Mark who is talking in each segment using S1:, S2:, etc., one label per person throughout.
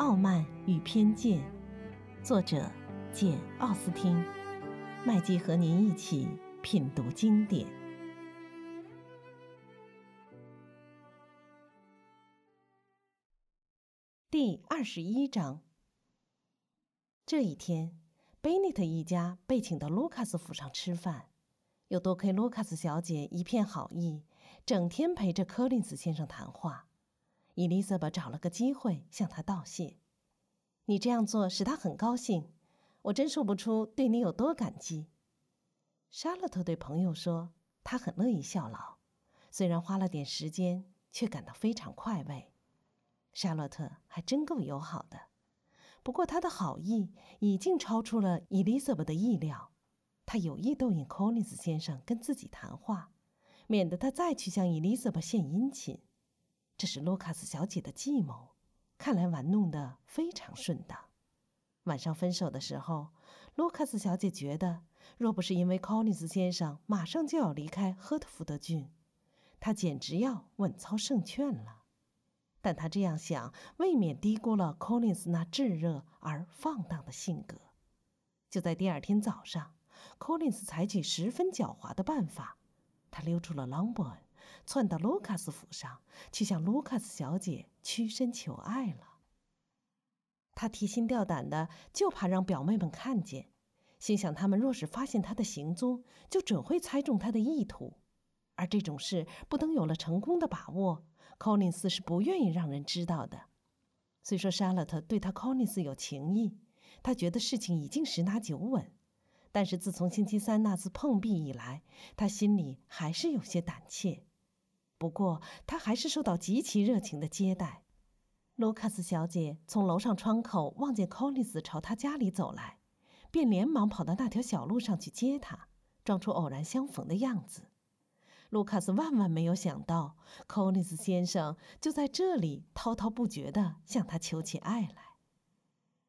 S1: 傲慢与偏见》，作者简·奥斯汀。麦基和您一起品读经典。第二十一章。这一天，贝内特一家被请到卢卡斯府上吃饭，又多亏卢卡斯小姐一片好意，整天陪着柯林斯先生谈话。伊丽莎白找了个机会向他道谢：“你这样做使他很高兴，我真说不出对你有多感激。”沙洛特对朋友说：“他很乐意效劳，虽然花了点时间，却感到非常快慰。”沙洛特还真够友好的，不过他的好意已经超出了伊丽莎白的意料。他有意逗引柯林斯先生跟自己谈话，免得他再去向伊丽莎白献殷勤。这是卢卡斯小姐的计谋，看来玩弄得非常顺当。晚上分手的时候，卢卡斯小姐觉得，若不是因为柯林斯先生马上就要离开赫特福德郡，她简直要稳操胜券了。但她这样想，未免低估了柯林斯那炙热而放荡的性格。就在第二天早上，柯林斯采取十分狡猾的办法，他溜出了朗伯恩。窜到卢卡斯府上去向卢卡斯小姐屈身求爱了。他提心吊胆的，就怕让表妹们看见，心想他们若是发现他的行踪，就准会猜中他的意图。而这种事不等有了成功的把握，柯林斯是不愿意让人知道的。虽说莎乐特对他柯林斯有情意，他觉得事情已经十拿九稳，但是自从星期三那次碰壁以来，他心里还是有些胆怯。不过，他还是受到极其热情的接待。卢卡斯小姐从楼上窗口望见柯利斯朝她家里走来，便连忙跑到那条小路上去接他，装出偶然相逢的样子。卢卡斯万万没有想到，柯利斯先生就在这里滔滔不绝地向他求起爱来。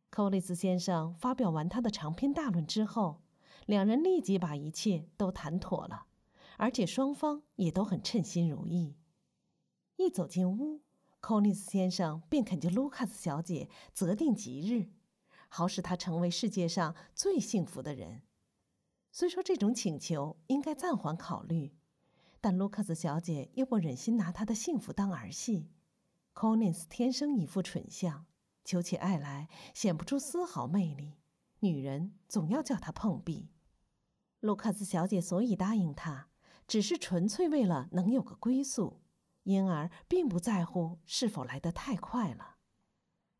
S1: 柯利斯先生发表完他的长篇大论之后，两人立即把一切都谈妥了。而且双方也都很称心如意。一走进屋，寇尼斯先生便恳求卢卡斯小姐择定吉日，好使他成为世界上最幸福的人。虽说这种请求应该暂缓考虑，但卢卡斯小姐又不忍心拿他的幸福当儿戏。寇尼斯天生一副蠢相，求起爱来显不出丝毫魅力，女人总要叫他碰壁。卢卡斯小姐所以答应他。只是纯粹为了能有个归宿，因而并不在乎是否来得太快了。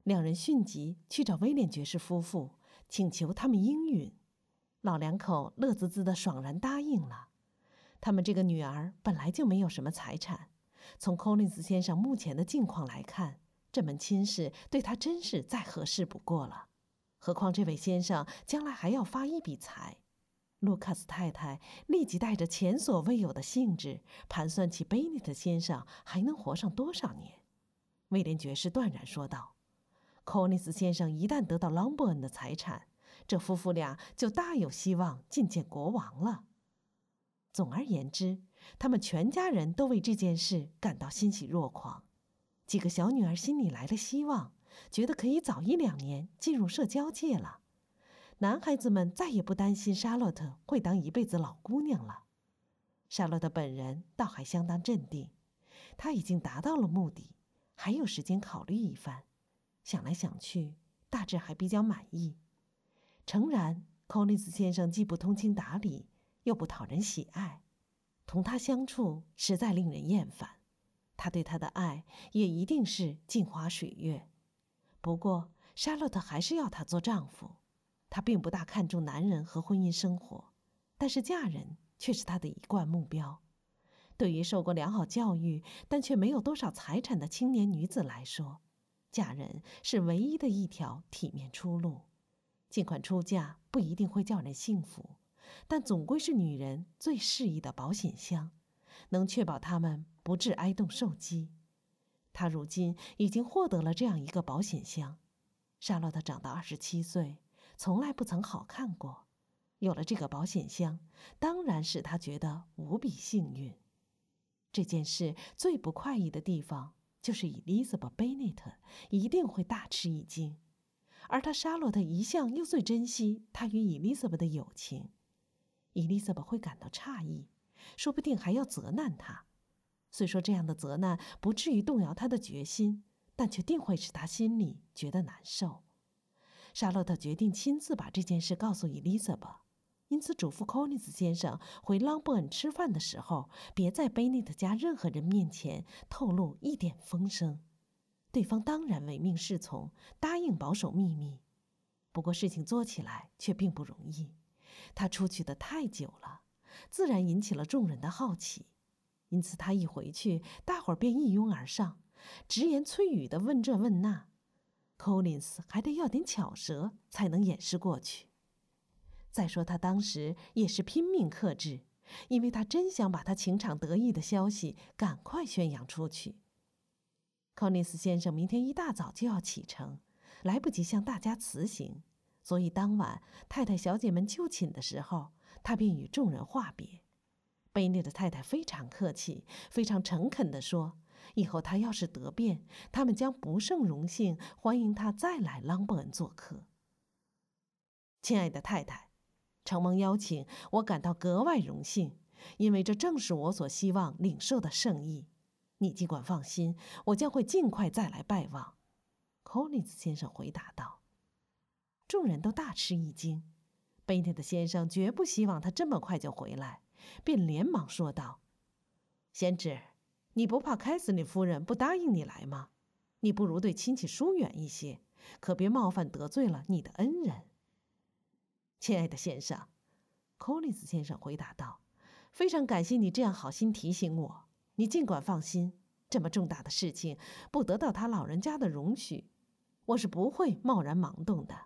S1: 两人迅即去找威廉爵士夫妇，请求他们应允。老两口乐滋滋的爽然答应了。他们这个女儿本来就没有什么财产，从柯林斯先生目前的境况来看，这门亲事对他真是再合适不过了。何况这位先生将来还要发一笔财。卢卡斯太太立即带着前所未有的兴致盘算起贝内特先生还能活上多少年。威廉爵士断然说道：“柯尼斯先生一旦得到朗伯恩的财产，这夫妇俩就大有希望觐见国王了。”总而言之，他们全家人都为这件事感到欣喜若狂。几个小女儿心里来了希望，觉得可以早一两年进入社交界了。男孩子们再也不担心莎洛特会当一辈子老姑娘了。莎洛特本人倒还相当镇定，她已经达到了目的，还有时间考虑一番。想来想去，大致还比较满意。诚然，寇利斯先生既不通情达理，又不讨人喜爱，同他相处实在令人厌烦。他对他的爱也一定是镜花水月。不过，莎洛特还是要他做丈夫。她并不大看重男人和婚姻生活，但是嫁人却是她的一贯目标。对于受过良好教育但却没有多少财产的青年女子来说，嫁人是唯一的一条体面出路。尽管出嫁不一定会叫人幸福，但总归是女人最适宜的保险箱，能确保她们不致挨冻受饥。她如今已经获得了这样一个保险箱。莎洛特长到二十七岁。从来不曾好看过，有了这个保险箱，当然使他觉得无比幸运。这件事最不快意的地方，就是伊丽莎白·贝内特一定会大吃一惊，而他沙洛特一向又最珍惜他与伊丽莎白的友情。伊丽莎白会感到诧异，说不定还要责难他。虽说这样的责难不至于动摇他的决心，但却定会使他心里觉得难受。沙洛特决定亲自把这件事告诉伊丽莎白，因此嘱咐科尼斯先生回朗伯恩吃饭的时候，别在贝内特家任何人面前透露一点风声。对方当然唯命是从，答应保守秘密。不过事情做起来却并不容易，他出去的太久了，自然引起了众人的好奇。因此，他一回去，大伙儿便一拥而上，直言催语的问这问那。Collins 还得要点巧舌，才能掩饰过去。再说，他当时也是拼命克制，因为他真想把他情场得意的消息赶快宣扬出去。Collins 先生明天一大早就要启程，来不及向大家辞行，所以当晚太太小姐们就寝的时候，他便与众人话别。贝内的太太非常客气，非常诚恳地说：“以后他要是得便，他们将不胜荣幸欢迎他再来朗伯恩做客。”亲爱的太太，承蒙邀请，我感到格外荣幸，因为这正是我所希望领受的圣意。你尽管放心，我将会尽快再来拜望。”柯林斯先生回答道。众人都大吃一惊，贝内的先生绝不希望他这么快就回来。便连忙说道：“贤侄，你不怕凯瑟琳夫人不答应你来吗？你不如对亲戚疏远一些，可别冒犯得罪了你的恩人。”亲爱的先生，柯林斯先生回答道：“非常感谢你这样好心提醒我。你尽管放心，这么重大的事情不得到他老人家的容许，我是不会贸然盲动的。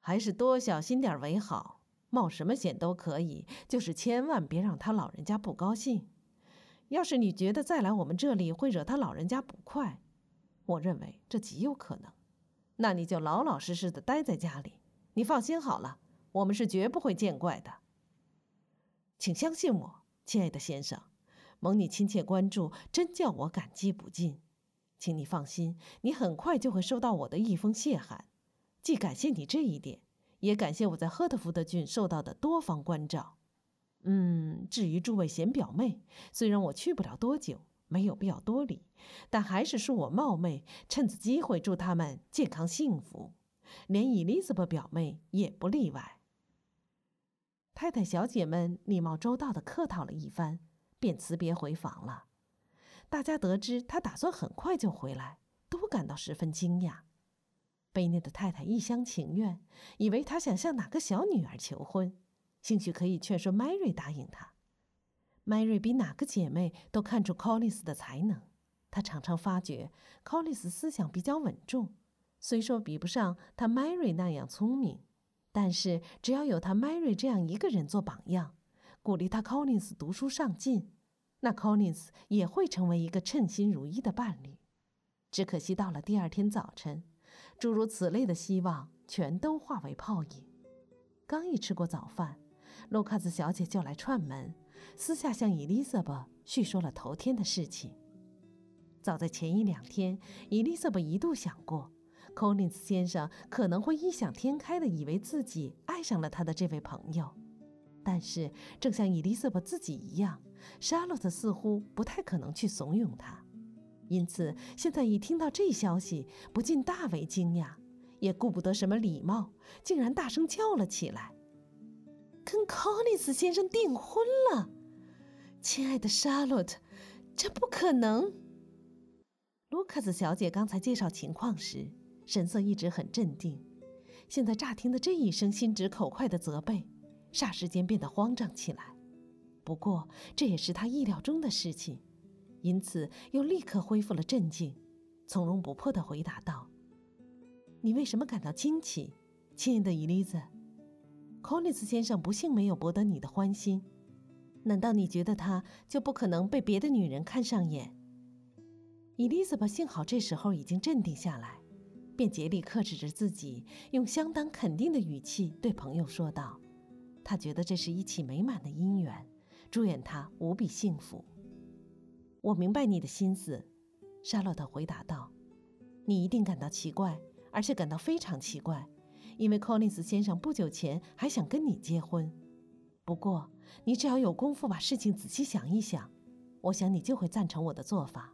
S1: 还是多小心点为好。”冒什么险都可以，就是千万别让他老人家不高兴。要是你觉得再来我们这里会惹他老人家不快，我认为这极有可能，那你就老老实实的待在家里。你放心好了，我们是绝不会见怪的。请相信我，亲爱的先生，蒙你亲切关注，真叫我感激不尽。请你放心，你很快就会收到我的一封谢函，既感谢你这一点。也感谢我在赫特福德郡受到的多方关照。嗯，至于诸位贤表妹，虽然我去不了多久，没有必要多礼，但还是恕我冒昧，趁此机会祝他们健康幸福，连伊丽莎白表妹也不例外。太太小姐们礼貌周到的客套了一番，便辞别回房了。大家得知他打算很快就回来，都感到十分惊讶。贝内的太太一厢情愿，以为他想向哪个小女儿求婚，兴许可以劝说迈瑞答应他。迈瑞比哪个姐妹都看出 Collins 的才能，她常常发觉 Collins 思想比较稳重，虽说比不上他迈瑞那样聪明，但是只要有他迈瑞这样一个人做榜样，鼓励他 Collins 读书上进，那 Collins 也会成为一个称心如意的伴侣。只可惜到了第二天早晨。诸如此类的希望全都化为泡影。刚一吃过早饭，卢卡斯小姐就来串门，私下向伊丽莎白叙说了头天的事情。早在前一两天，伊丽莎白一度想过，柯林斯先生可能会异想天开地以为自己爱上了他的这位朋友。但是，正像伊丽莎白自己一样，莎洛特似乎不太可能去怂恿他。因此，现在一听到这消息，不禁大为惊讶，也顾不得什么礼貌，竟然大声叫了起来：“跟柯林斯先生订婚了！亲爱的莎洛特，这不可能！”卢卡斯小姐刚才介绍情况时，神色一直很镇定，现在乍听的这一声心直口快的责备，霎时间变得慌张起来。不过，这也是她意料中的事情。因此，又立刻恢复了镇静，从容不迫地回答道：“你为什么感到惊奇，亲爱的伊丽莎？柯林斯先生不幸没有博得你的欢心，难道你觉得他就不可能被别的女人看上眼？”伊丽莎白幸好这时候已经镇定下来，便竭力克制着自己，用相当肯定的语气对朋友说道：“她觉得这是一起美满的姻缘，祝愿他无比幸福。”我明白你的心思，沙洛特回答道：“你一定感到奇怪，而且感到非常奇怪，因为柯林斯先生不久前还想跟你结婚。不过，你只要有功夫把事情仔细想一想，我想你就会赞成我的做法。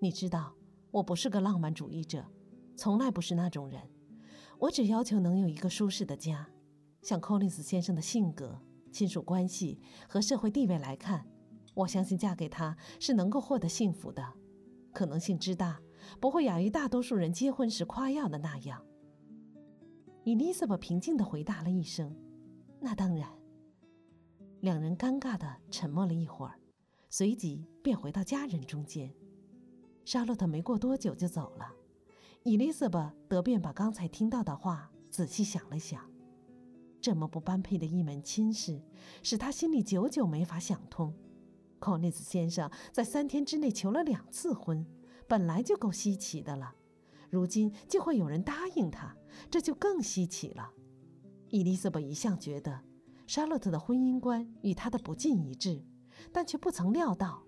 S1: 你知道，我不是个浪漫主义者，从来不是那种人。我只要求能有一个舒适的家。像柯林斯先生的性格、亲属关系和社会地位来看，我相信嫁给他是能够获得幸福的。”可能性之大，不会亚于大多数人结婚时夸耀的那样。伊丽莎白平静地回答了一声：“那当然。”两人尴尬地沉默了一会儿，随即便回到家人中间。沙洛特没过多久就走了。伊丽莎白得便把刚才听到的话仔细想了想。这么不般配的一门亲事，使他心里久久没法想通。寇内斯先生在三天之内求了两次婚，本来就够稀奇的了，如今竟会有人答应他，这就更稀奇了。伊丽莎白一向觉得莎洛特的婚姻观与她的不尽一致，但却不曾料到，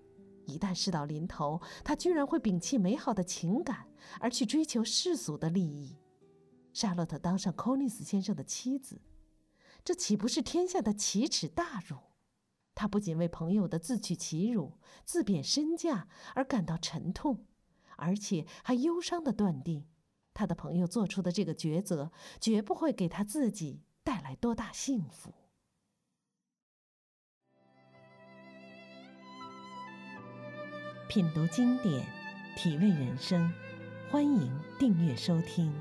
S1: 一旦事到临头，她居然会摒弃美好的情感，而去追求世俗的利益。莎洛特当上寇内斯先生的妻子，这岂不是天下的奇耻大辱？她不仅为朋友的自取其辱、自贬身价而感到沉痛，而且还忧伤地断定，他的朋友做出的这个抉择绝不会给他自己带来多大幸福。品读经典，体味人生，欢迎订阅收听。